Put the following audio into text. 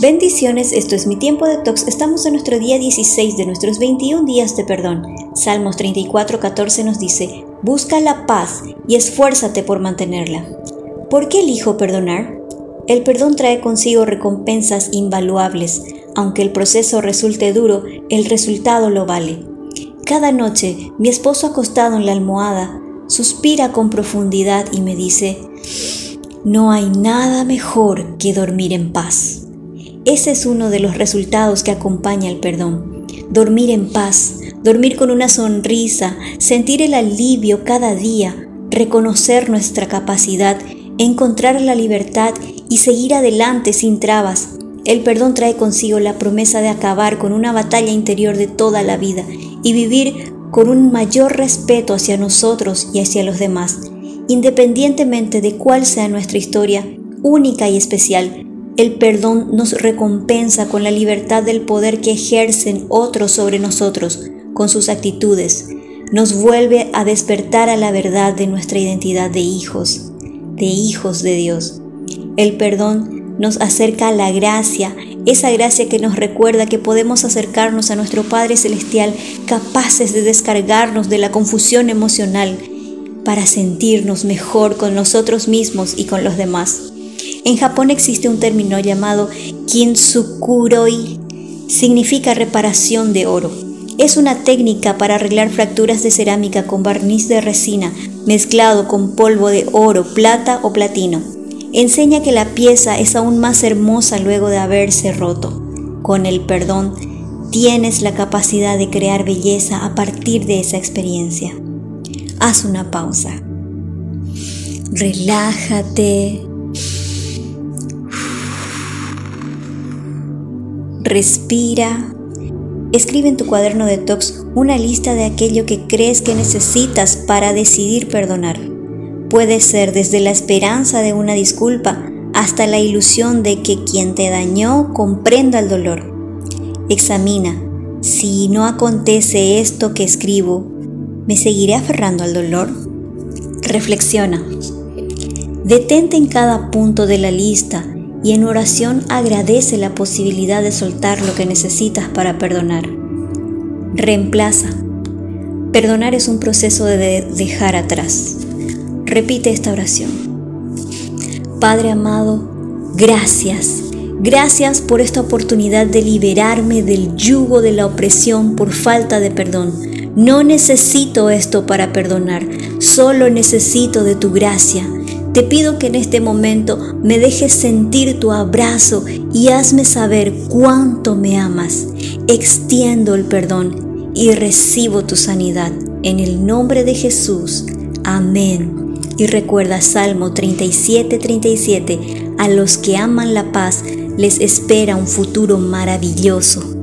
Bendiciones, esto es mi tiempo de tox. Estamos en nuestro día 16 de nuestros 21 días de perdón. Salmos 34, 14 nos dice, Busca la paz y esfuérzate por mantenerla. ¿Por qué elijo perdonar? El perdón trae consigo recompensas invaluables. Aunque el proceso resulte duro, el resultado lo vale. Cada noche, mi esposo acostado en la almohada suspira con profundidad y me dice, no hay nada mejor que dormir en paz. Ese es uno de los resultados que acompaña el perdón. Dormir en paz, dormir con una sonrisa, sentir el alivio cada día, reconocer nuestra capacidad, encontrar la libertad y seguir adelante sin trabas. El perdón trae consigo la promesa de acabar con una batalla interior de toda la vida y vivir con un mayor respeto hacia nosotros y hacia los demás, independientemente de cuál sea nuestra historia única y especial. El perdón nos recompensa con la libertad del poder que ejercen otros sobre nosotros, con sus actitudes. Nos vuelve a despertar a la verdad de nuestra identidad de hijos, de hijos de Dios. El perdón nos acerca a la gracia, esa gracia que nos recuerda que podemos acercarnos a nuestro Padre Celestial capaces de descargarnos de la confusión emocional para sentirnos mejor con nosotros mismos y con los demás. En Japón existe un término llamado kintsukuroi, significa reparación de oro. Es una técnica para arreglar fracturas de cerámica con barniz de resina mezclado con polvo de oro, plata o platino. Enseña que la pieza es aún más hermosa luego de haberse roto. Con el perdón, tienes la capacidad de crear belleza a partir de esa experiencia. Haz una pausa. Relájate respira. Escribe en tu cuaderno de tox una lista de aquello que crees que necesitas para decidir perdonar. Puede ser desde la esperanza de una disculpa hasta la ilusión de que quien te dañó comprenda el dolor. Examina, si no acontece esto que escribo, ¿me seguiré aferrando al dolor? Reflexiona. Detente en cada punto de la lista y en oración agradece la posibilidad de soltar lo que necesitas para perdonar. Reemplaza. Perdonar es un proceso de dejar atrás. Repite esta oración. Padre amado, gracias. Gracias por esta oportunidad de liberarme del yugo de la opresión por falta de perdón. No necesito esto para perdonar, solo necesito de tu gracia. Te pido que en este momento me dejes sentir tu abrazo y hazme saber cuánto me amas. Extiendo el perdón y recibo tu sanidad. En el nombre de Jesús. Amén. Y recuerda Salmo 37, 37. A los que aman la paz les espera un futuro maravilloso.